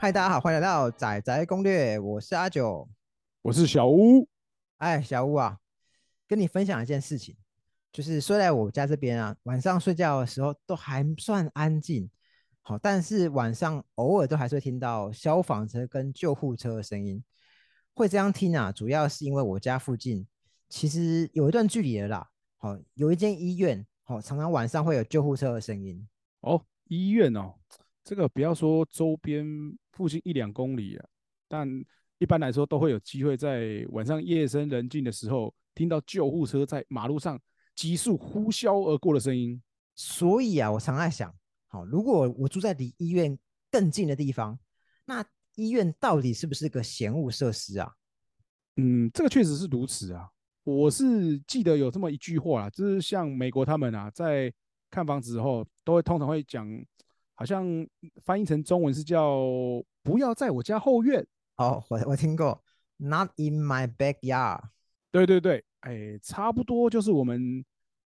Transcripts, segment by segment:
嗨，大家好，欢迎来到仔仔攻略，我是阿九。我是小屋，哎，小屋啊，跟你分享一件事情，就是睡在我家这边啊，晚上睡觉的时候都还算安静，好，但是晚上偶尔都还是会听到消防车跟救护车的声音。会这样听啊，主要是因为我家附近其实有一段距离的啦，好，有一间医院，好，常常晚上会有救护车的声音。哦，医院哦，这个不要说周边附近一两公里啊，但一般来说都会有机会在晚上夜深人静的时候听到救护车在马路上急速呼啸而过的声音。所以啊，我常在想，好，如果我住在离医院更近的地方，那医院到底是不是个闲物设施啊？嗯，这个确实是如此啊。我是记得有这么一句话啦，就是像美国他们啊，在看房子后都会通常会讲，好像翻译成中文是叫“不要在我家后院”。哦，我我听过，Not in my backyard。对对对，哎，差不多就是我们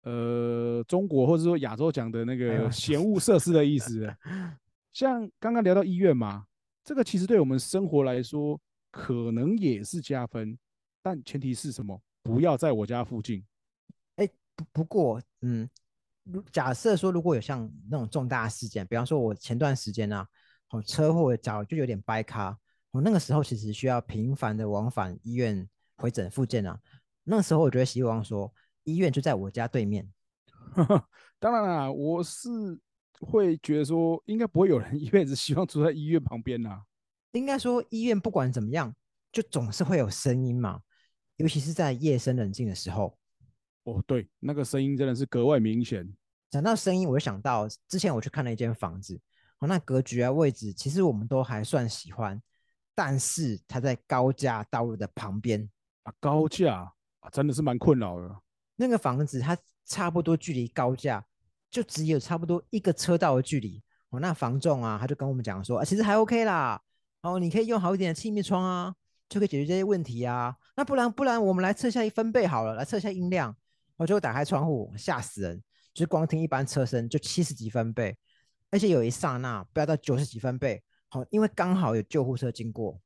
呃中国或者说亚洲讲的那个闲物设施的意思。像刚刚聊到医院嘛，这个其实对我们生活来说可能也是加分，但前提是什么？不要在我家附近。哎，不不过，嗯，如假设说如果有像那种重大事件，比方说我前段时间啊，哦车祸脚就有点掰咖，我那个时候其实需要频繁的往返医院回诊复健啊，那时候我觉得希望说医院就在我家对面。当然啦，我是会觉得说，应该不会有人一辈子希望住在医院旁边啦。应该说医院不管怎么样，就总是会有声音嘛，尤其是在夜深人静的时候。哦，对，那个声音真的是格外明显。讲到声音，我就想到之前我去看了一间房子，哦，那格局啊位置其实我们都还算喜欢，但是它在高架道路的旁边，啊，高架啊，真的是蛮困扰的。那个房子它差不多距离高架就只有差不多一个车道的距离。哦，那房仲啊他就跟我们讲说，啊，其实还 OK 啦，哦，你可以用好一点的气密窗啊，就可以解决这些问题啊。那不然不然我们来测一下一分贝好了，来测一下音量。我就打开窗户，吓死人，就是光听一般车声就七十几分贝，而且有一刹那飙到九十几分贝。好，因为刚好有救护车经过，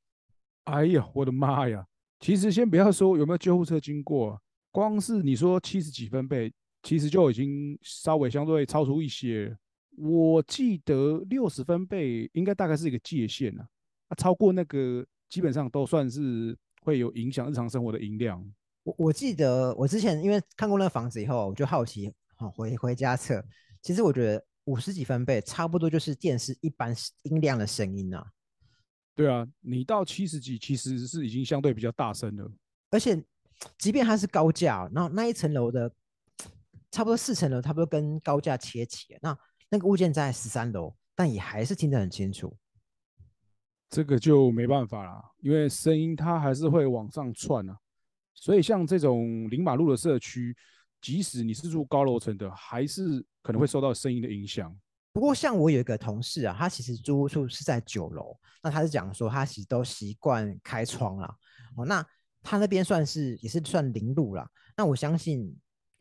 哎呀，我的妈呀！其实先不要说有没有救护车经过，光是你说七十几分贝，其实就已经稍微相对超出一些。我记得六十分贝应该大概是一个界限啊，啊，超过那个基本上都算是会有影响日常生活的音量。我我记得我之前因为看过那个房子以后，我就好奇，好回回家测，其实我觉得五十几分贝差不多就是电视一般音量的声音啊。对啊，你到七十几其实是已经相对比较大声了。而且，即便它是高架，然后那一层楼的差不多四层楼，差不多跟高架切起，那那个物件在十三楼，但也还是听得很清楚。这个就没办法啦，因为声音它还是会往上窜啊。所以像这种临马路的社区，即使你是住高楼层的，还是可能会受到声音的影响。不过，像我有一个同事啊，他其实租屋处是在九楼，那他是讲说他其实都习惯开窗啦。哦，那他那边算是也是算零路啦。那我相信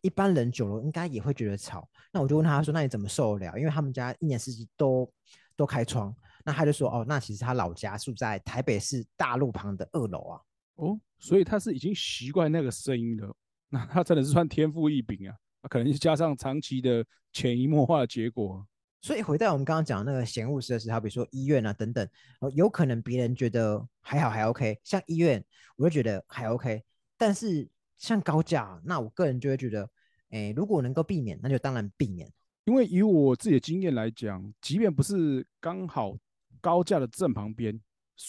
一般人九楼应该也会觉得吵。那我就问他说：“那你怎么受得了？”因为他们家一年四季都都开窗。那他就说：“哦，那其实他老家住在台北市大路旁的二楼啊。哦，所以他是已经习惯那个声音了，那他真的是算天赋异禀啊，可能是加上长期的潜移默化的结果。所以回到我们刚刚讲的那个闲物设施，好比说医院啊等等，哦，有可能别人觉得还好还 OK，像医院我就觉得还 OK，但是像高架，那我个人就会觉得，哎，如果能够避免，那就当然避免。因为以我自己的经验来讲，即便不是刚好高架的正旁边，是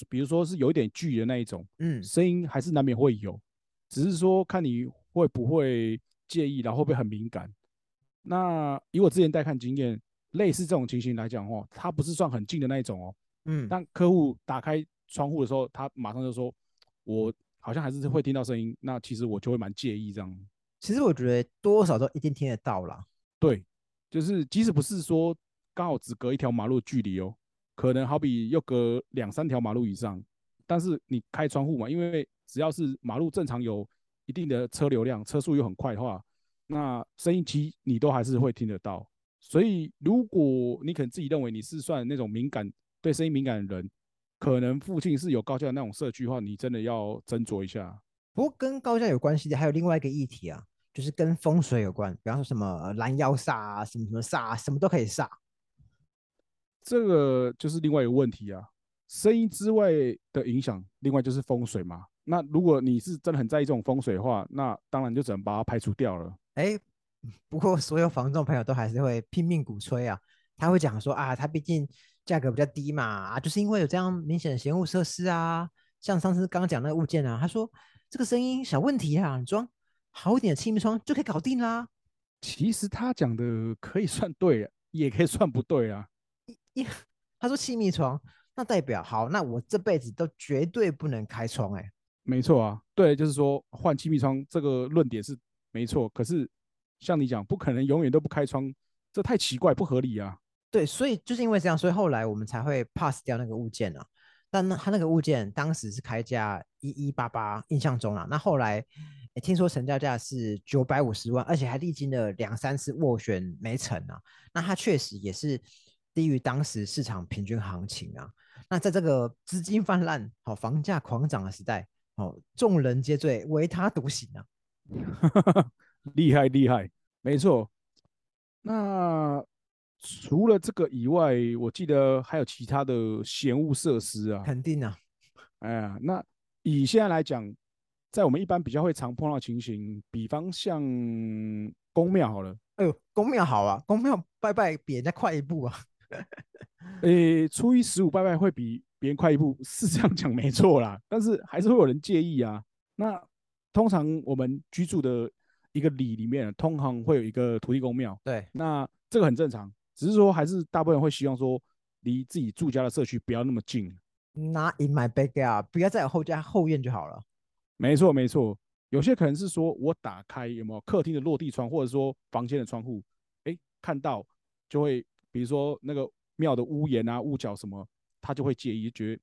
比如说是有一点距离的那一种，嗯，声音还是难免会有，只是说看你会不会介意，然后会不会很敏感。那以我之前带看经验，类似这种情形来讲哦，它不是算很近的那一种哦。嗯，当客户打开窗户的时候，他马上就说：“我好像还是会听到声音。”那其实我就会蛮介意这样。其实我觉得多少都一定听得到啦。对，就是即使不是说刚好只隔一条马路距离哦，可能好比又隔两三条马路以上，但是你开窗户嘛，因为只要是马路正常有一定的车流量，车速又很快的话，那声音其你都还是会听得到。所以如果你可能自己认为你是算那种敏感对声音敏感的人，可能附近是有高架那种社区的话，你真的要斟酌一下。不过跟高架有关系的还有另外一个议题啊，就是跟风水有关，比方说什么拦腰煞，什么什么煞，什么都可以煞。这个就是另外一个问题啊，声音之外的影响，另外就是风水嘛。那如果你是真的很在意这种风水的话，那当然就只能把它排除掉了。哎，不过所有房仲朋友都还是会拼命鼓吹啊，他会讲说啊，他毕竟价格比较低嘛，啊，就是因为有这样明显的嫌恶设施啊，像上次刚刚讲那个物件啊，他说这个声音小问题啊，你装好一点的气密窗就可以搞定啦。其实他讲的可以算对，也可以算不对啊。一 他说气密窗，那代表好，那我这辈子都绝对不能开窗哎。没错啊，对，就是说换气密窗这个论点是没错。可是像你讲，不可能永远都不开窗，这太奇怪不合理啊。对，所以就是因为这样，所以后来我们才会 pass 掉那个物件啊。但那他那个物件当时是开价一一八八，印象中啊。那后来听说成交价是九百五十万，而且还历经了两三次斡旋没成啊。那他确实也是低于当时市场平均行情啊。那在这个资金泛滥、好房价狂涨的时代。哦，众人皆醉，唯他独醒啊！厉害厉害，没错。那除了这个以外，我记得还有其他的闲物设施啊。肯定啊。哎呀，那以现在来讲，在我们一般比较会常碰到情形，比方像宫庙好了。哎呦，宫庙好啊，宫庙拜拜比人家快一步啊。诶，初一十五拜拜会比。别人快一步是这样讲没错啦，但是还是会有人介意啊。那通常我们居住的一个里里面，通常会有一个土地公庙。对，那这个很正常，只是说还是大部分人会希望说离自己住家的社区不要那么近。Not in my backyard，不要在我后家后院就好了。没错没错，有些可能是说我打开有没有客厅的落地窗，或者说房间的窗户，哎，看到就会，比如说那个庙的屋檐啊、屋角什么。他就会介意，觉得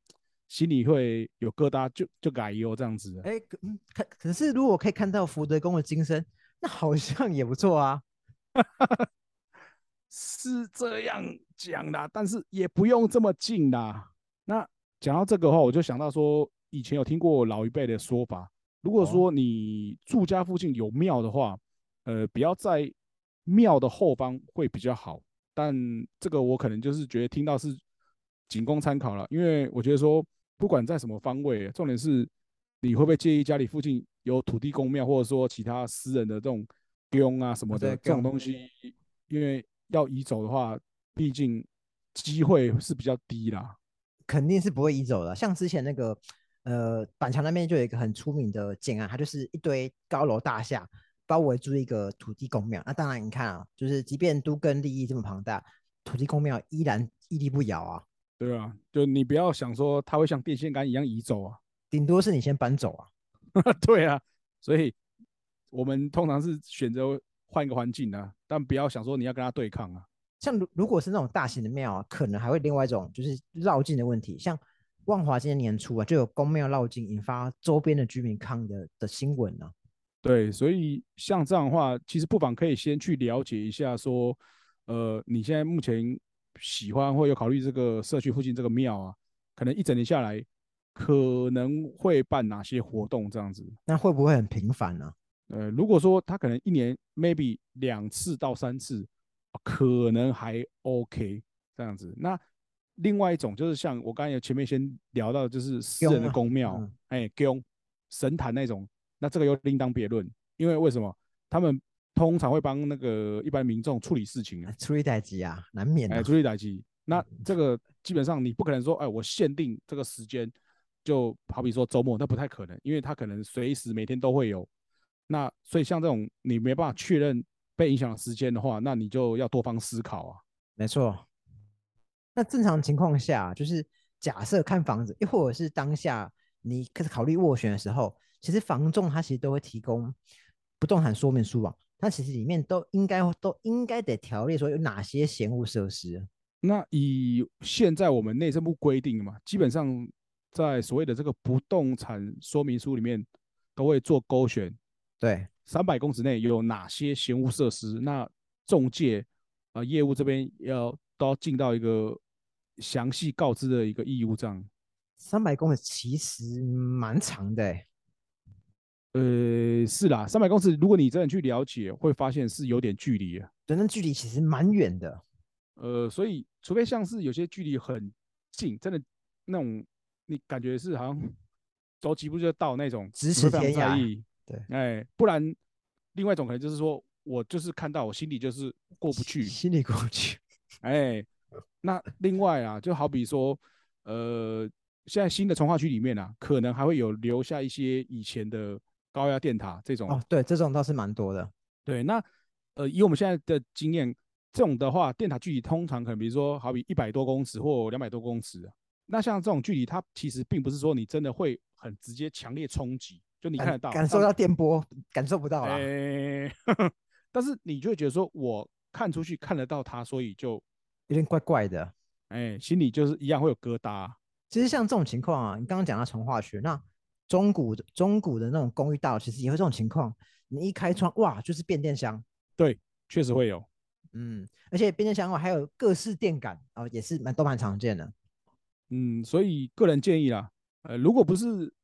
心里会有疙瘩，就就改忧这样子。哎，嗯，可可是如果可以看到福德宫的金身，那好像也不错啊。是这样讲的，但是也不用这么近啦。那讲到这个话，我就想到说，以前有听过老一辈的说法，如果说你住家附近有庙的话，呃，不要在庙的后方会比较好。但这个我可能就是觉得听到是。仅供参考了，因为我觉得说，不管在什么方位，重点是你会不会介意家里附近有土地公庙，或者说其他私人的这种宫啊什么的这种东西，因为要移走的话，毕竟机会是比较低啦。肯定是不会移走的。像之前那个呃板桥那边就有一个很出名的建案，它就是一堆高楼大厦包围住一个土地公庙。那当然你看啊，就是即便都跟利益这么庞大，土地公庙依然屹立不摇啊。对啊，就你不要想说它会像电线杆一样移走啊，顶多是你先搬走啊。对啊，所以我们通常是选择换一个环境啊，但不要想说你要跟它对抗啊。像如如果是那种大型的庙啊，可能还会另外一种就是绕境的问题。像万华今年年初啊，就有公庙绕境，引发周边的居民抗议的的新闻呢。对，所以像这样的话，其实不妨可以先去了解一下，说呃，你现在目前。喜欢或有考虑这个社区附近这个庙啊，可能一整年下来可能会办哪些活动这样子？那会不会很频繁呢？呃，如果说他可能一年 maybe 两次到三次，可能还 OK 这样子。那另外一种就是像我刚才前面先聊到，就是私人的公庙，哎，宫神坛那种，那这个又另当别论，因为为什么他们？通常会帮那个一般民众处理事情啊，处理代机啊，难免哎，处理代机。那这个基本上你不可能说，哎，我限定这个时间，就好比说周末，那不太可能，因为他可能随时每天都会有。那所以像这种你没办法确认被影响的时间的话，那你就要多方思考啊。没错。那正常情况下，就是假设看房子，又或者是当下你开始考虑斡旋的时候，其实房仲他其实都会提供不动产说明书啊。它其实里面都应该都应该得条例说有哪些闲物设施。那以现在我们内政部规定嘛，基本上在所谓的这个不动产说明书里面都会做勾选。对，三百公尺内有哪些闲物设施？那中介啊业务这边要都要尽到一个详细告知的一个义务，这样。三百公尺其实蛮长的哎。呃，是啦，三百公尺，如果你真的去了解，会发现是有点距离啊。对，那距离其实蛮远的。呃，所以除非像是有些距离很近，真的那种，你感觉是好像走几步就到那种，咫尺天涯。对，哎，不然另外一种可能就是说我就是看到我心里就是过不去，心里过不去。哎，那另外啊，就好比说，呃，现在新的从化区里面啊，可能还会有留下一些以前的。高压电塔这种哦，对，这种倒是蛮多的。对，那呃，以我们现在的经验，这种的话，电塔距离通常可能，比如说，好比一百多公尺或两百多公尺。那像这种距离，它其实并不是说你真的会很直接、强烈冲击，就你看得到、感受到电波，感受不到了。但是你就会觉得说，我看出去看得到它，所以就有点怪怪的。哎，心里就是一样会有疙瘩。其实像这种情况啊，你刚刚讲到从化学，那。中古的中古的那种公寓大楼，其实也会这种情况。你一开窗，哇，就是变电箱。对，确实会有。嗯，而且变电箱的话，还有各式电感啊，也是蛮都蛮常见的。嗯，所以个人建议啦，呃，如果不是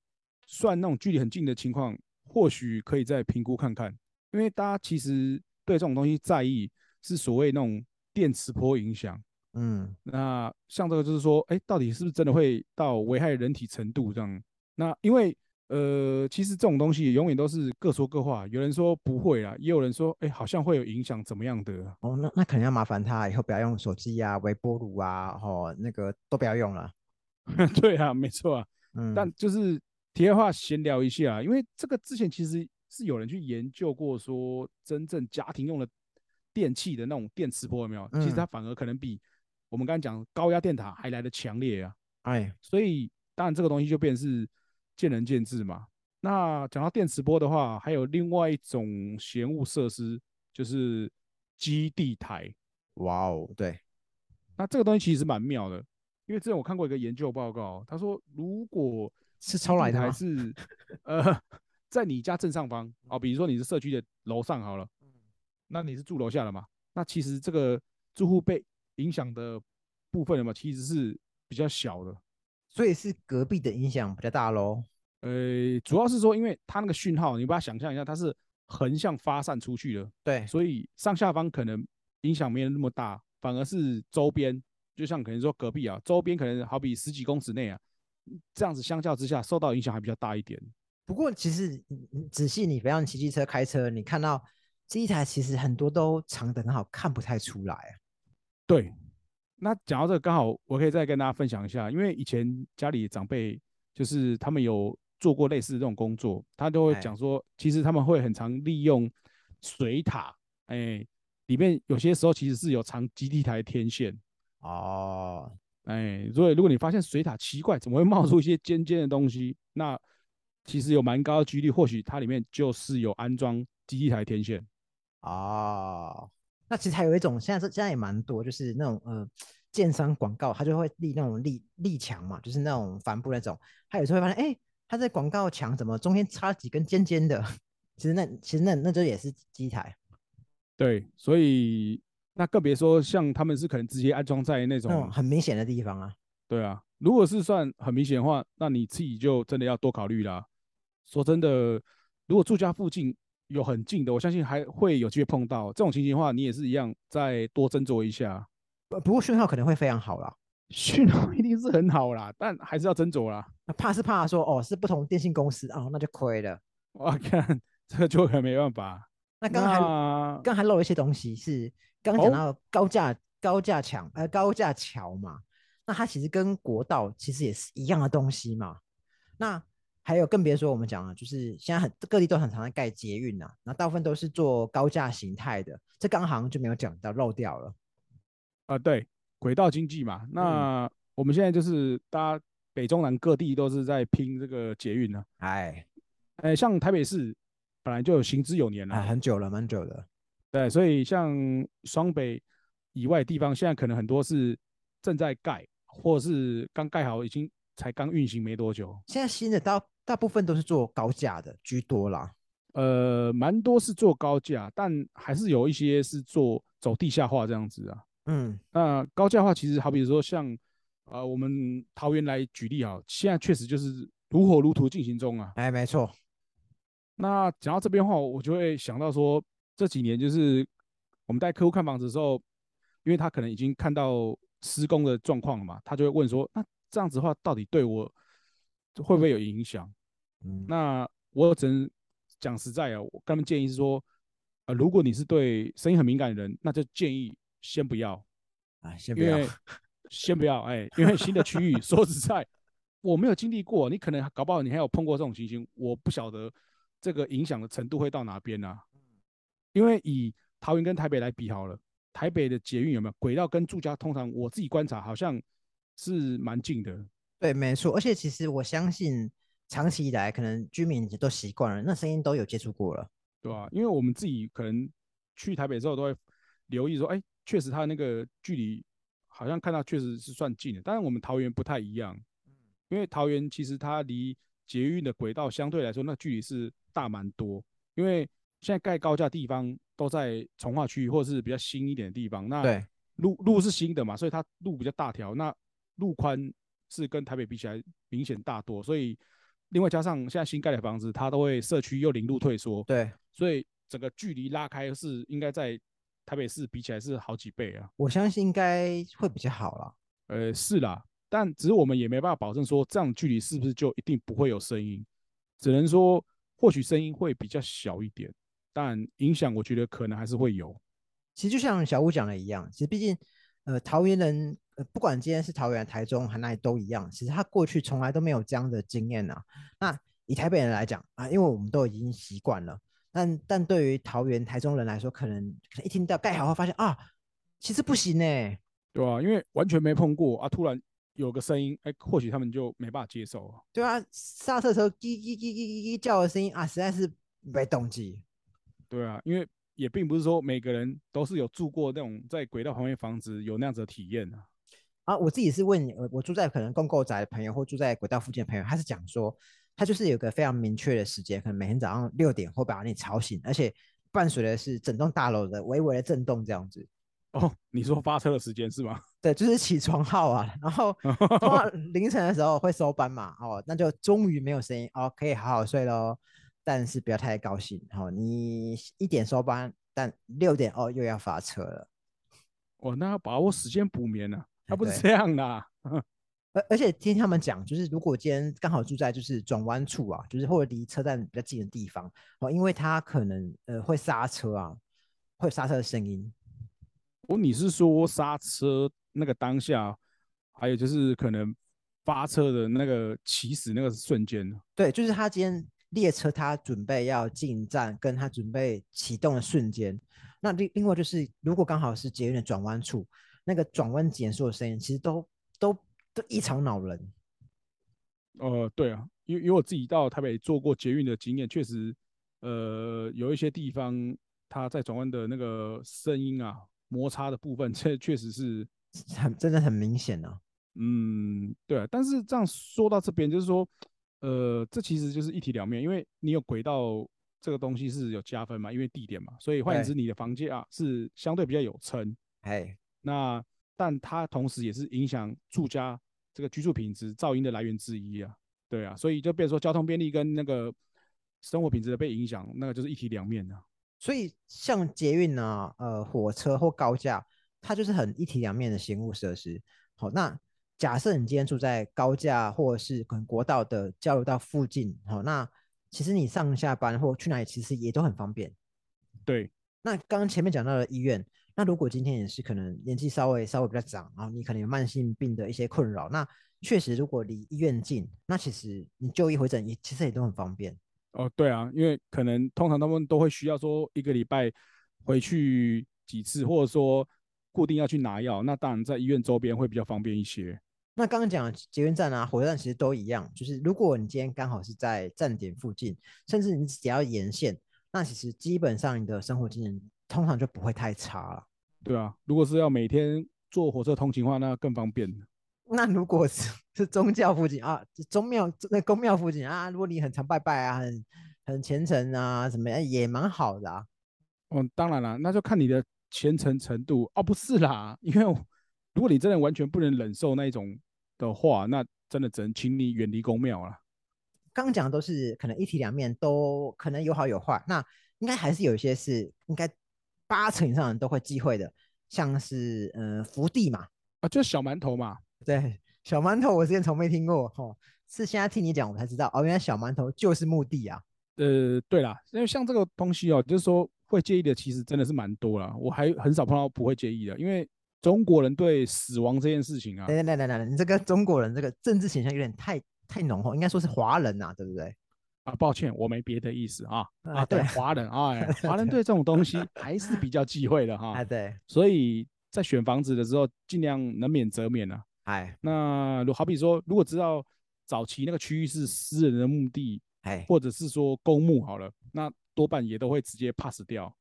算那种距离很近的情况，或许可以再评估看看。因为大家其实对这种东西在意，是所谓那种电磁波影响。嗯，那像这个就是说，哎，到底是不是真的会到危害人体程度这样？那因为呃，其实这种东西永远都是各说各话，有人说不会啦，也有人说，哎，好像会有影响，怎么样的？哦，那那可能要麻烦他以后不要用手机啊、微波炉啊，哦，那个都不要用了。对啊，没错啊。嗯。但就是题外话闲聊一下，因为这个之前其实是有人去研究过，说真正家庭用的电器的那种电磁波有没有？其实它反而可能比我们刚才讲高压电塔还来的强烈啊。哎，所以当然这个东西就变是。见仁见智嘛。那讲到电磁波的话，还有另外一种嫌物设施，就是基地台。哇哦，对。那这个东西其实蛮妙的，因为之前我看过一个研究报告，他说如果是超来的还是呃，在你家正上方哦，比如说你是社区的楼上好了，那你是住楼下的嘛？那其实这个住户被影响的部分嘛，其实是比较小的。所以是隔壁的影响比较大喽。呃，主要是说，因为它那个讯号，你把它想象一下，它是横向发散出去的。对，所以上下方可能影响没有那么大，反而是周边，就像可能说隔壁啊，周边可能好比十几公尺内啊，这样子相较之下受到影响还比较大一点。不过其实仔细你不要骑机车开车，你看到这一台其实很多都藏得很好，看不太出来啊。对。那讲到这个，刚好我可以再跟大家分享一下，因为以前家里长辈就是他们有做过类似这种工作，他都会讲说，其实他们会很常利用水塔，哎，里面有些时候其实是有藏基地台天线哦，哎，所以如果你发现水塔奇怪，怎么会冒出一些尖尖的东西，那其实有蛮高的几率，或许它里面就是有安装基地台天线。啊。那其实还有一种，现在是现在也蛮多，就是那种呃，建商广告，它就会立那种立立墙嘛，就是那种帆布那种。他有时候会发现，哎，他在广告墙怎么中间插几根尖尖的？其实那其实那那就也是机台。对，所以那更别说像他们是可能直接安装在那种很明显的地方啊。对啊，如果是算很明显的话，那你自己就真的要多考虑啦。说真的，如果住家附近。有很近的，我相信还会有机会碰到这种情形的话，你也是一样再多斟酌一下。不过讯号可能会非常好啦，讯号一定是很好啦，但还是要斟酌啦。怕是怕说哦，是不同电信公司啊，那就亏了。我看这个就很没办法。那刚才刚还漏了一些东西，是刚刚讲到高架高架墙呃高架桥嘛，那它其实跟国道其实也是一样的东西嘛。那还有更别说我们讲了，就是现在很各地都很常在盖捷运呐，那大部分都是做高架形态的，这刚行就没有讲到漏掉了。啊，对，轨道经济嘛，那我们现在就是大家北中南各地都是在拼这个捷运呢。哎，哎，像台北市本来就有行之有年了，很久了，蛮久的。对，所以像双北以外地方，现在可能很多是正在盖，或是刚盖好，已经才刚运行没多久。现在新的大。大部分都是做高架的居多啦，呃，蛮多是做高架，但还是有一些是做走地下化这样子啊。嗯，那高架化其实好比说像呃，我们桃园来举例啊，现在确实就是如火如荼进行中啊。哎，没错。那讲到这边的话，我就会想到说，这几年就是我们带客户看房子的时候，因为他可能已经看到施工的状况了嘛，他就会问说，那这样子的话，到底对我会不会有影响？嗯，那我只能讲实在啊，我跟他们建议是说，呃，如果你是对声音很敏感的人，那就建议先不要，啊，先不要，先不要，哎，因为新的区域，说实在，我没有经历过，你可能搞不好你还有碰过这种情形，我不晓得这个影响的程度会到哪边呢？因为以桃园跟台北来比好了，台北的捷运有没有轨道跟住家，通常我自己观察好像是蛮近的。对，没错。而且其实我相信，长期以来可能居民都习惯了，那声音都有接触过了，对吧？因为我们自己可能去台北之后都会留意说，哎，确实它那个距离好像看到确实是算近的，但是我们桃园不太一样，因为桃园其实它离捷运的轨道相对来说那距离是大蛮多，因为现在盖高架地方都在从化区或者是比较新一点的地方，那，路路是新的嘛，所以它路比较大条，那路宽是跟台北比起来明显大多，所以另外加上现在新盖的房子，它都会社区又零路退缩，对，所以整个距离拉开是应该在台北市比起来是好几倍啊。我相信应该会比较好啦。呃，是啦，但只是我们也没办法保证说这样距离是不是就一定不会有声音，只能说或许声音会比较小一点。但影响我觉得可能还是会有。其实就像小吴讲的一样，其实毕竟，呃，桃园人，呃，不管今天是桃园、台中还哪里都一样，其实他过去从来都没有这样的经验呐。那以台北人来讲啊，因为我们都已经习惯了，但但对于桃园、台中人来说，可能可能一听到盖好后发现啊，其实不行呢。对啊，因为完全没碰过啊，突然有个声音，哎，或许他们就没办法接受啊。对啊，刹车车叽叽叽叽叽叽叫的声音啊，实在是没动机。对啊，因为也并不是说每个人都是有住过那种在轨道旁边房子有那样子的体验啊。啊，我自己是问，我我住在可能公购宅的朋友，或住在轨道附近的朋友，他是讲说，他就是有个非常明确的时间，可能每天早上六点会把你吵醒，而且伴随的是整栋大楼的微微的震动这样子。哦，你说发车的时间是吗？对，就是起床号啊，然后 凌晨的时候会收班嘛，哦，那就终于没有声音，哦，可以好好睡喽。但是不要太高兴，哦，你一点收班，但六点哦又要发车了。哦，那要把握时间补眠呢，那不是对这样的啊。而而且听他们讲，就是如果今天刚好住在就是转弯处啊，就是或者离车站比较近的地方哦，因为他可能呃会刹车啊，会有刹车的声音。哦，你是说刹车那个当下，还有就是可能发车的那个起始那个瞬间呢？对，就是他今天列车他准备要进站，跟他准备启动的瞬间。那另另外就是，如果刚好是捷运的转弯处，那个转弯减速的声音，其实都都都异常恼人。呃，对啊，因为因为我自己到台北做过捷运的经验，确实，呃，有一些地方它在转弯的那个声音啊，摩擦的部分，这确实是，很真的很明显啊。嗯，对啊。但是这样说到这边，就是说，呃，这其实就是一体两面，因为你有轨道这个东西是有加分嘛，因为地点嘛，所以换言之，你的房价啊是相对比较有撑。哎，那但它同时也是影响住家这个居住品质、噪音的来源之一啊。对啊，所以就变成说交通便利跟那个生活品质的被影响，那个就是一体两面的、所以像捷运啊、呃火车或高架，它就是很一体两面的行务设施。好，那假设你今天住在高架或者是可能国道的交流道附近，好，那其实你上下班或去哪里其实也都很方便。对，那刚刚前面讲到的医院，那如果今天也是可能年纪稍微稍微比较长，然后你可能有慢性病的一些困扰，那确实如果离医院近，那其实你就医回诊也其实也都很方便。哦，对啊，因为可能通常他们都会需要说一个礼拜回去几次，或者说固定要去拿药，那当然在医院周边会比较方便一些。那刚刚讲的捷运站啊、火车站其实都一样，就是如果你今天刚好是在站点附近，甚至你只要沿线，那其实基本上你的生活机能通常就不会太差了。对啊，如果是要每天坐火车通勤的话，那更方便。那如果是是宗教附近啊，宗庙那宫庙附近啊，如果你很常拜拜啊，很很虔诚啊，什么样也蛮好的啊。哦，当然了，那就看你的虔诚程度哦，不是啦，因为如果你真的完全不能忍受那一种的话，那真的只能请你远离宫庙了。刚刚讲的都是可能一体两面，都可能有好有坏。那应该还是有一些是应该八成以上人都会忌讳的，像是呃福地嘛，啊，就是小馒头嘛。对，小馒头我之前从没听过，哦，是现在听你讲我才知道，哦，原来小馒头就是墓地啊。呃，对啦，因为像这个东西哦，就是说会介意的其实真的是蛮多啦，我还很少碰到不会介意的，因为中国人对死亡这件事情啊，来来来来来，你这个中国人这个政治形象有点太太浓厚，应该说是华人呐，对不对？啊，抱歉，我没别的意思啊啊，对对，华人啊，哎 华人对这种东西还是比较忌讳的哈哎，，对，所以在选房子的时候，尽量能免则免啊。哎那如好比说，如果知道早期那个区域是私人的墓地，哎，或者是说公墓好了，那多半也都会直接 pass 掉，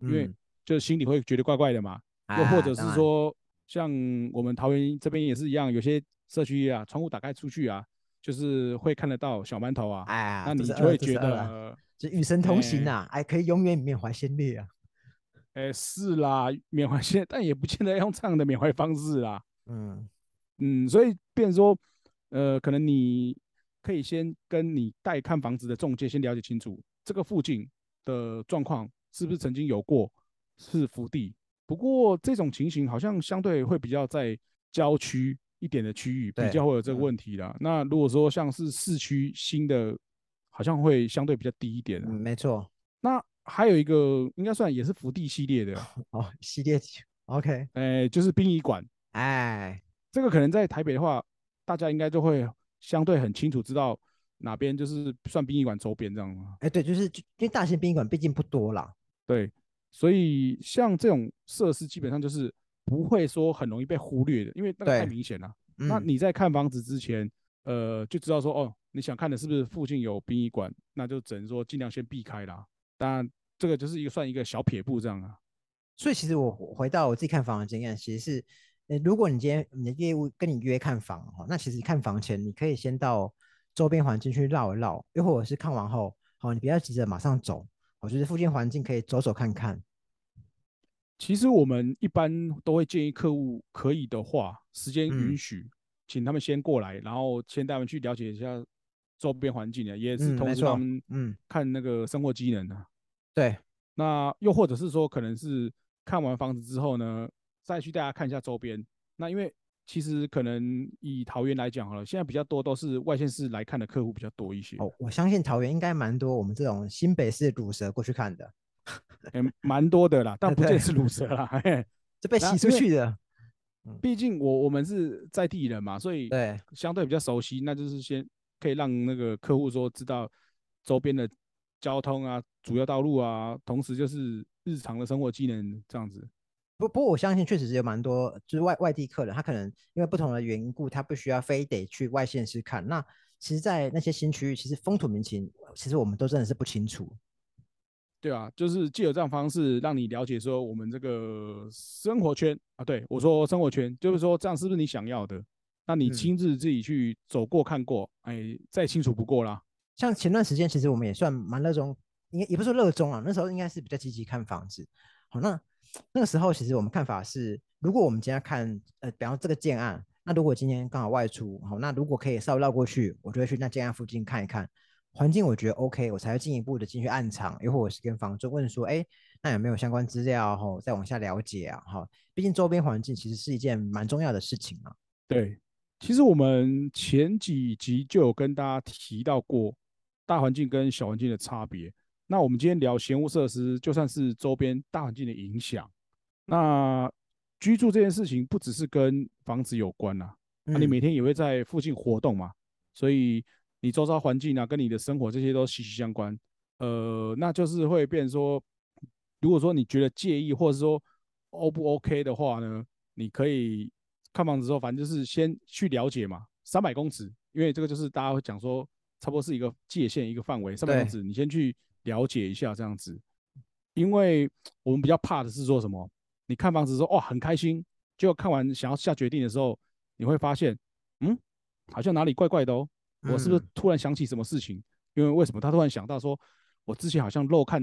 因为嗯就是心里会觉得怪怪的嘛。又啊或者是说，像我们桃园这边也是一样，有些社区啊，窗户打开出去啊，就是会看得到小馒头啊，哎呀，那你就会觉得，就与神同行哎呐，哎，可以永远缅怀先烈啊。哎，是啦，缅怀先，但也不见得要用这样的缅怀方式啦。嗯，嗯，所以变成说，呃，可能你可以先跟你带看房子的中介先了解清楚，这个附近的状况是不是曾经有过是福地。不过这种情形好像相对会比较在郊区一点的区域比对较会有这个嗯问题啦。那如果说像是市区新的，好像会相对比较低一点啊。嗯没错。那还有一个应该算也是福地系列的，哦，系列，OK，哎，就是殡仪馆。哎，这个可能在台北的话，大家应该就会相对很清楚知道哪边就是算殡仪馆周边这样嘛。哎，对，就是就因为大型殡仪馆毕竟不多啦，对，所以像这种设施基本上就是不会说很容易被忽略的，因为那个太明显了。那嗯，你在看房子之前，呃，就知道说哦，你想看的是不是附近有殡仪馆，那就只能说尽量先避开啦。当然，这个就是一个算一个小撇步这样啊。所以其实我我回到我自己看房的经验，其实是，呃，如果你今天你的业务跟你约看房哈，那其实看房前你可以先到周边环境去绕一绕，又或者是看完后，好，你不要急着马上走，我觉得附近环境可以走走看看，其实我们一般都会建议客户，可以的话，时间嗯允许，请他们先过来，然后先带他们去了解一下周边环境的，也是嗯没错同时让他们嗯，看那个生活机能的。对，那又或者是说，可能是看完房子之后呢，再去带大家看一下周边。那因为其实可能以桃园来讲好了，现在比较多都是外县市来看的客户比较多一些，哦，我相信桃园应该蛮多我们这种新北市的乳蛇过去看的，哎，蛮多的啦，但不见是卤蛇啦。这被洗出去的，毕竟我我们是在地人嘛，所以对，相对比较熟悉，那就是先可以让那个客户说知道周边的交通啊、主要道路啊，同时就是日常的生活技能这样子。不不过我相信确实是有蛮多就是外外地客人，他可能因为不同的缘故，他不需要非得去外县市看。那其实，在那些新区域，其实风土民情，其实我们都真的是不清楚。对啊，就是借由这样方式让你了解说我们这个生活圈啊，对我说生活圈，就是说这样是不是你想要的？那你嗯亲自自己去走过看过，哎，再清楚不过啦。像前段时间，其实我们也算蛮热衷，应该也不是说热衷啊，那时候应该是比较积极看房子。好，那那个时候其实我们看法是，如果我们今天看，呃，比方说这个建案，那如果今天刚好外出，好，那如果可以稍微绕过去，我就会去那建案附近看一看，环境我觉得 OK，我才会进一步的进去暗场，又或者是跟房东问说，哎，那有没有相关资料，哈，再往下了解啊，哈，毕竟周边环境其实是一件蛮重要的事情啊。对，其实我们前几集就有跟大家提到过大环境跟小环境的差别。那我们今天聊闲屋设施，就算是周边大环境的影响。那居住这件事情不只是跟房子有关啦、那、你嗯每天也会在附近活动嘛，所以你周遭环境啊，跟你的生活这些都息息相关。呃，那就是会变说，如果说你觉得介意，或者是说 O 不 OK 的话呢，你可以看房子之后，反正就是先去了解嘛，三百公尺，因为这个就是大家会讲说，差不多是一个界限，一个范围，三百公尺，你先去了解一下这样子。因为我们比较怕的是说什么，你看房子说哦很开心，结果看完想要下决定的时候，你会发现，嗯，好像哪里怪怪的哦，我是不是嗯突然想起什么事情？因为为什么他突然想到说，我之前好像漏看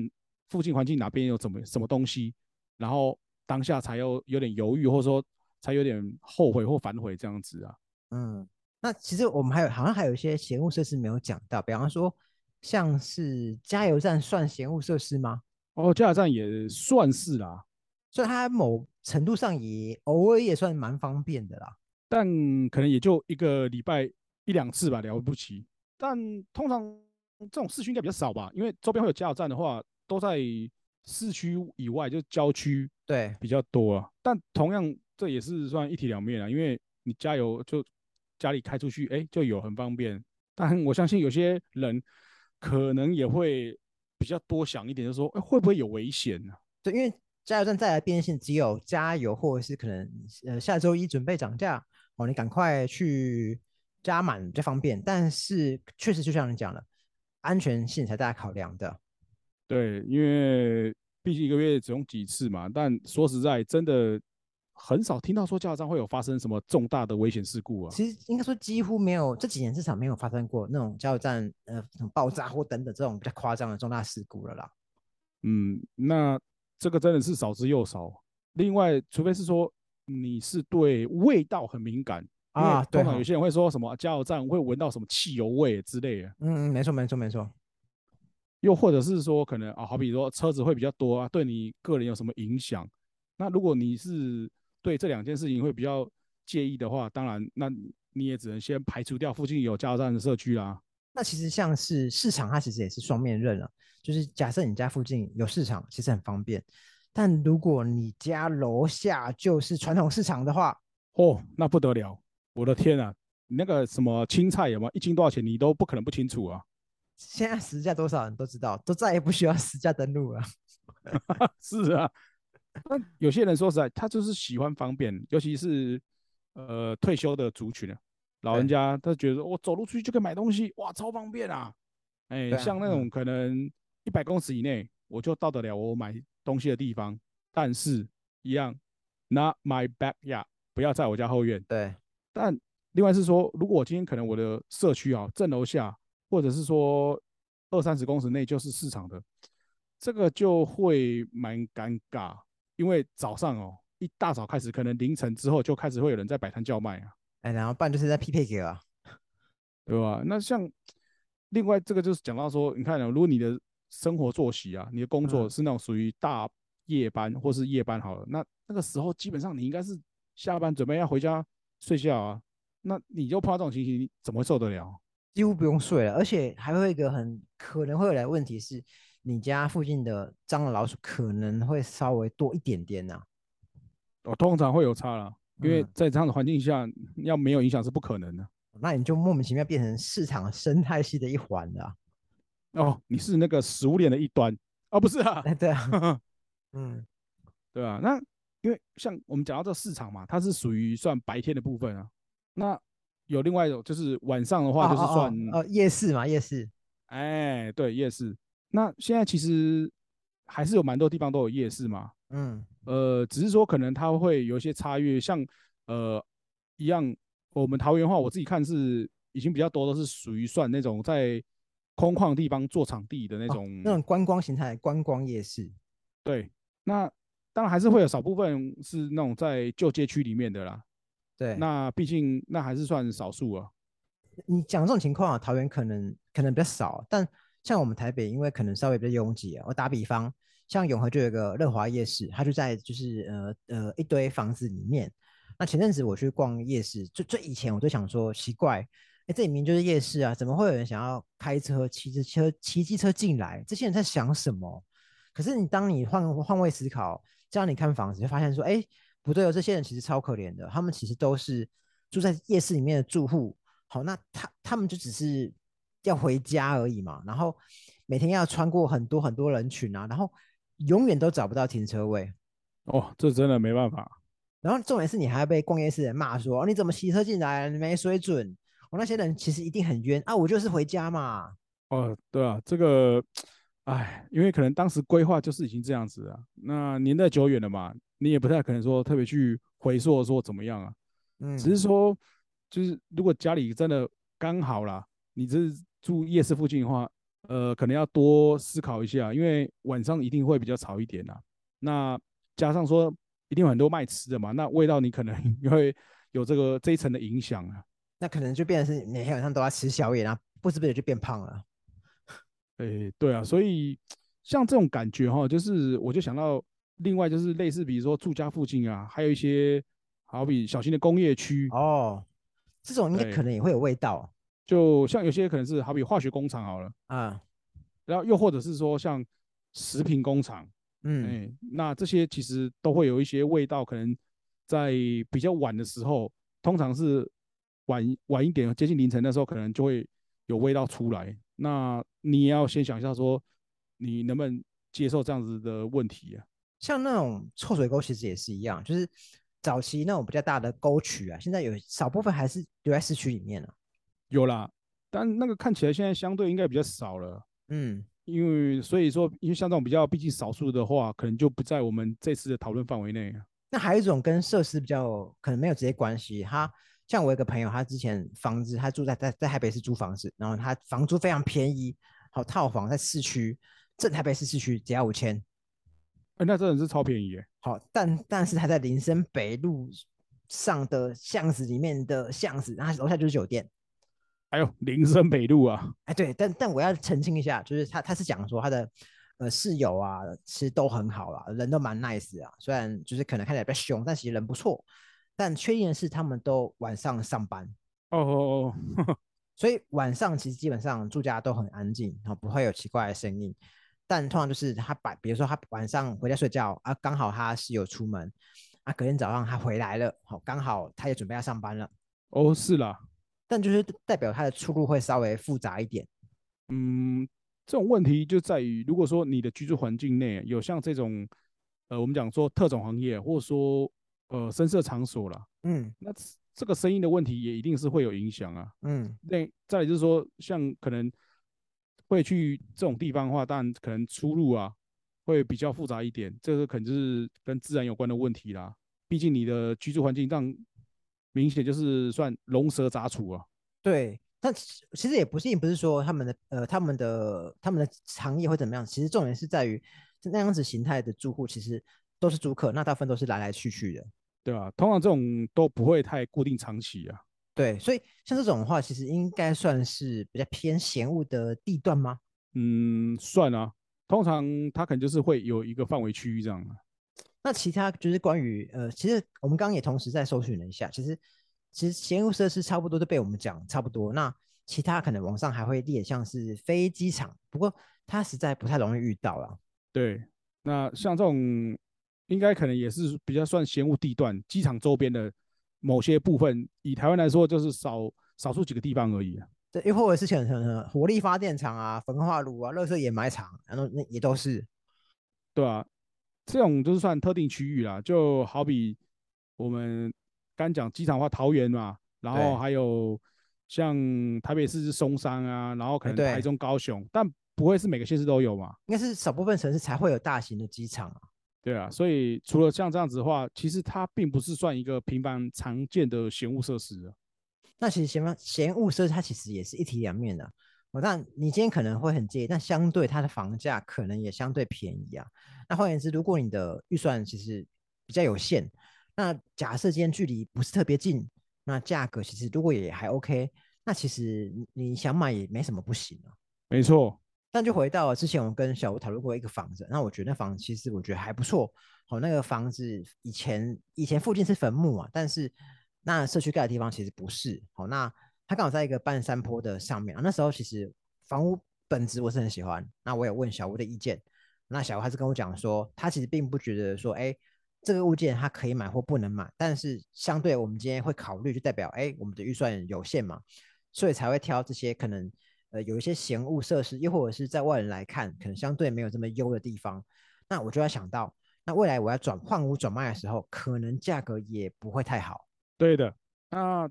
附近环境哪边有怎么什么东西，然后当下才有有点犹豫，或者说才有点后悔或反悔这样子啊。嗯，那其实我们还有好像还有一些闲物设施没有讲到，比方说像是加油站算闲物设施吗？哦，加油站也算是啦，所以它某程度上也偶尔也算蛮方便的啦。但可能也就一个礼拜一两次吧，了不起。但通常这种市区应该比较少吧，因为周边会有加油站的话，都在市区以外，就是郊区对，比较多啊。但同样这也是算一体两面啊，因为你加油就家里开出去，哎，就有很方便。但我相信有些人可能也会比较多想一点，就是说，哎，会不会有危险呢？对，因为加油站再来变现，只有加油或者是可能呃下周一准备涨价哦，你赶快去加满比较方便。但是确实就像你讲的，安全性才大家考量的。对，因为毕竟一个月只用几次嘛。但说实在，真的很少听到说加油站会有发生什么重大的危险事故啊。其实应该说几乎没有，这几年市场没有发生过那种加油站呃爆炸或等等这种比较夸张的重大事故了啦。嗯，那这个真的是少之又少。另外，除非是说你是对味道很敏感啊，对通常有些人会说什么加油站会闻到什么汽油味之类的。嗯嗯，没错没错没错。又或者是说，可能啊，好比说车子会比较多啊，对你个人有什么影响？那如果你是对这两件事情会比较介意的话，当然，那你也只能先排除掉附近有加油站的社区啦。那其实像是市场，它其实也是双面刃了。就是假设你家附近有市场，其实很方便；但如果你家楼下就是传统市场的话，哦，那不得了！我的天啊，你那个什么青菜有没有一斤多少钱？你都不可能不清楚啊。现在实价多少人都知道，都再也不需要实价登录了。是啊，那有些人说实在，他就是喜欢方便，尤其是呃退休的族群啊，老人家他觉得我走路出去就可以买东西，哇，超方便啊！哎，像那种可能一百公尺以内我就到得了我买东西的地方，但是一样，Not my backyard，不要在我家后院。对，但另外是说，如果我今天可能我的社区啊，正楼下。或者是说二三十公尺内就是市场的，这个就会蛮尴尬，因为早上哦一大早开始，可能凌晨之后就开始会有人在摆摊叫卖啊，哎，然后半就是在匹配给啊，对吧？那像另外这个就是讲到说，你看，如果你的生活作息啊，你的工作是那种属于大夜班或是夜班好了，那那个时候基本上你应该是下班准备要回家睡觉啊，那你就碰到这种情形，你怎么会受得了？几乎不用睡了，而且还会一个很可能会有来问题是，你家附近的蟑螂老鼠可能会稍微多一点点呐。哦，通常会有差了，因为在这样的环境下，要没有影响是不可能的。那你就莫名其妙变成市场生态系的一环了。哦，你是那个食物链的一端哦，不是啊？对啊，嗯，对啊。那因为像我们讲到这市场嘛，它是属于算白天的部分啊。那有另外一种，就是晚上的话，就是算呃夜市嘛，夜市。哎，对，夜市。那现在其实还是有蛮多地方都有夜市嘛。嗯。呃，只是说可能它会有一些差异，像呃一样，我们桃园话我自己看是已经比较多，都是属于算那种在空旷地方做场地的那种。那种观光形态，观光夜市。对。那当然还是会有少部分是那种在旧街区里面的啦。对，那毕竟那还是算少数啊。你讲这种情况啊，桃园可能可能比较少，但像我们台北，因为可能稍微比较拥挤啊。我打比方，像永和就有个乐华夜市，它就在就是呃呃一堆房子里面。那前阵子我去逛夜市，就就以前我就想说奇怪，哎，这里面就是夜市啊，怎么会有人想要开车、骑着车、骑机车进来？这些人在想什么？可是你当你换换位思考，这样你看房子，就发现说，哎。不对哦，这些人其实超可怜的，他们其实都是住在夜市里面的住户。好，那他他们就只是要回家而已嘛，然后每天要穿过很多很多人群啊，然后永远都找不到停车位。哦，这真的没办法。然后重点是你还要被逛夜市人骂说，哦，你怎么骑车进来？你没水准。我那些人其实一定很冤啊，我就是回家嘛。哦，对啊，这个，哎，因为可能当时规划就是已经这样子啊，那年代久远了嘛。你也不太可能说特别去回溯说怎么样啊，嗯，只是说就是如果家里真的刚好啦，你这是住夜市附近的话，呃，可能要多思考一下，因为晚上一定会比较吵一点呐。那加上说一定有很多卖吃的嘛，那味道你可能 因为有这个这一层的影响啊。那可能就变成是每天晚上都要吃宵夜，啊不知不觉就变胖了。哎，对啊，所以像这种感觉哈，就是我就想到另外就是类似，比如说住家附近啊，还有一些好比小型的工业区哦，这种应该可能也会有味道就像有些可能是好比化学工厂好了，啊。然后又或者是说像食品工厂，哎、嗯，那这些其实都会有一些味道，可能在比较晚的时候，通常是晚晚一点，接近凌晨的时候，可能就会有味道出来。那你也要先想一下，说你能不能接受这样子的问题啊？像那种臭水沟其实也是一样，就是早期那种比较大的沟渠啊，现在有少部分还是留在市区里面了、有啦，但那个看起来现在相对应该比较少了。嗯，因为所以说，因为像这种比较毕竟少数的话，可能就不在我们这次的讨论范围内啊。那还有一种跟设施比较可能没有直接关系，他像我一个朋友，他之前房子他住在在在台北市租房子，然后他房租非常便宜，好套房在市区，正台北市市区只要五千，哎、那真的是超便宜耶！好，但但是他在林森北路上的巷子里面的巷子，然后楼下就是酒店。还有林森北路啊，哎，对，但但我要澄清一下，就是他他是讲说他的呃室友啊，其实都很好啦，人都蛮 nice 啊，虽然就是可能看起来比较凶，但其实人不错。但确定的是，他们都晚上上班，哦哦哦，所以晚上其实基本上住家都很安静，然后不会有奇怪的声音。但通常就是他把，比如说他晚上回家睡觉啊，刚好他室友出门啊，隔天早上他回来了，好，刚好他也准备要上班了，哦是啦，但就是代表他的出入会稍微复杂一点。嗯，这种问题就在于，如果说你的居住环境内有像这种，呃，我们讲说特种行业，或者说呃深色场所啦，嗯那这个声音的问题也一定是会有影响啊。嗯，那再来就是说，像可能会去这种地方的话，当然可能出入啊会比较复杂一点，这个可能就是跟自然有关的问题啦。毕竟你的居住环境让明显就是算龙蛇杂处啊。对，但其其实也不是，并不是说他们的呃他们的他们的行业会怎么样，其实重点是在于那样子形态的住户其实都是租客，那大部分都是来来去去的。对吧、通常这种都不会太固定长期啊。对，所以像这种的话，其实应该算是比较偏嫌恶的地段吗？嗯，算啊，通常它可能就是会有一个范围区域这样啊。那其他就是关于呃，其实我们刚刚也同时在搜寻了一下，其实其实嫌恶设施差不多都被我们讲差不多。那其他可能网上还会列像是飞机场，不过它实在不太容易遇到了。对，那像这种应该可能也是比较算嫌恶地段，机场周边的某些部分，以台湾来说，就是少少数几个地方而已啊。对，又或者是像火力发电厂啊、焚化炉啊、垃圾掩埋场，然后那也都是。对啊，这种就是算特定区域啦，就好比我们刚讲机场的话，桃园嘛，然对后还有像台北市是松山啊，然后可能台中、高雄，但不会是每个县市都有嘛。应该是少部分城市才会有大型的机场啊。对啊，所以除了像这样子的话，其实它并不是算一个平凡常见的闲物设施啊。那其实嫌房嫌恶设施它其实也是一体两面的。我但你今天可能会很介意，但相对它的房价可能也相对便宜啊。那换言之，如果你的预算其实比较有限，那假设今天距离不是特别近，那价格其实如果也还 OK，那其实你你想买也没什么不行啊。没错，但就回到之前我跟小吴讨论过一个房子，那我觉得那房子其实我觉得还不错。好，那个房子以前以前附近是坟墓啊，但是那社区盖的地方其实不是。好，那它刚好在一个半山坡的上面啊。那时候其实房屋本质我是很喜欢，那我有问小吴的意见，那小吴还是跟我讲说，他其实并不觉得说，哎，这个物件他可以买或不能买，但是相对我们今天会考虑，就代表哎我们的预算有限嘛，所以才会挑这些可能呃有一些嫌恶设施，又或者是在外人来看可能相对没有这么优的地方。那我就要想到，那未来我要转换屋转卖的时候，可能价格也不会太好。对的。那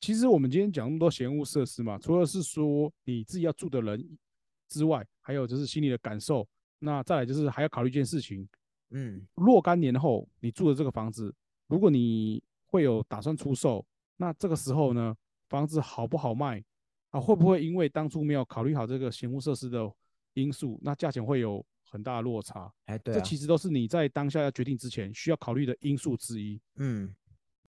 其实我们今天讲那么多闲物设施嘛，除了是说你自己要住的人之外，还有就是心里的感受。那再来就是还要考虑一件事情，嗯，若干年后你住的这个房子，如果你会有打算出售，那这个时候呢，房子好不好卖啊？会不会因为当初没有考虑好这个闲物设施的因素，那价钱会有很大的落差？哎，对啊，这其实都是你在当下要决定之前需要考虑的因素之一。嗯，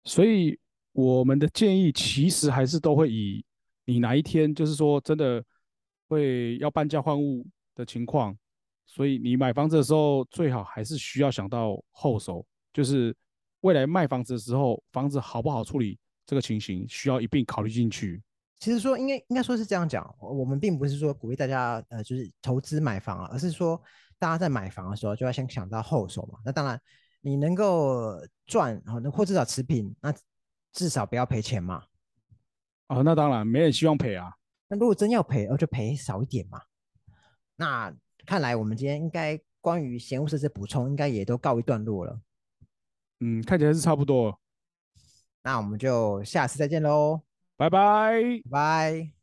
所以我们的建议其实还是都会以你哪一天就是说真的会要搬家换物的情况，所以你买房子的时候最好还是需要想到后手，就是未来卖房子的时候房子好不好处理这个情形需要一并考虑进去。其实说应该应该说是这样讲，我们并不是说鼓励大家呃就是投资买房啊，而是说大家在买房的时候就要先想到后手嘛。那当然你能够赚，然后或至少持平，那至少不要赔钱嘛。哦，那当然没人希望赔啊。那如果真要赔，哦就赔少一点嘛。那看来我们今天应该关于闲物设施补充应该也都告一段落了。嗯，看起来是差不多。那我们就下次再见喽。拜拜。拜。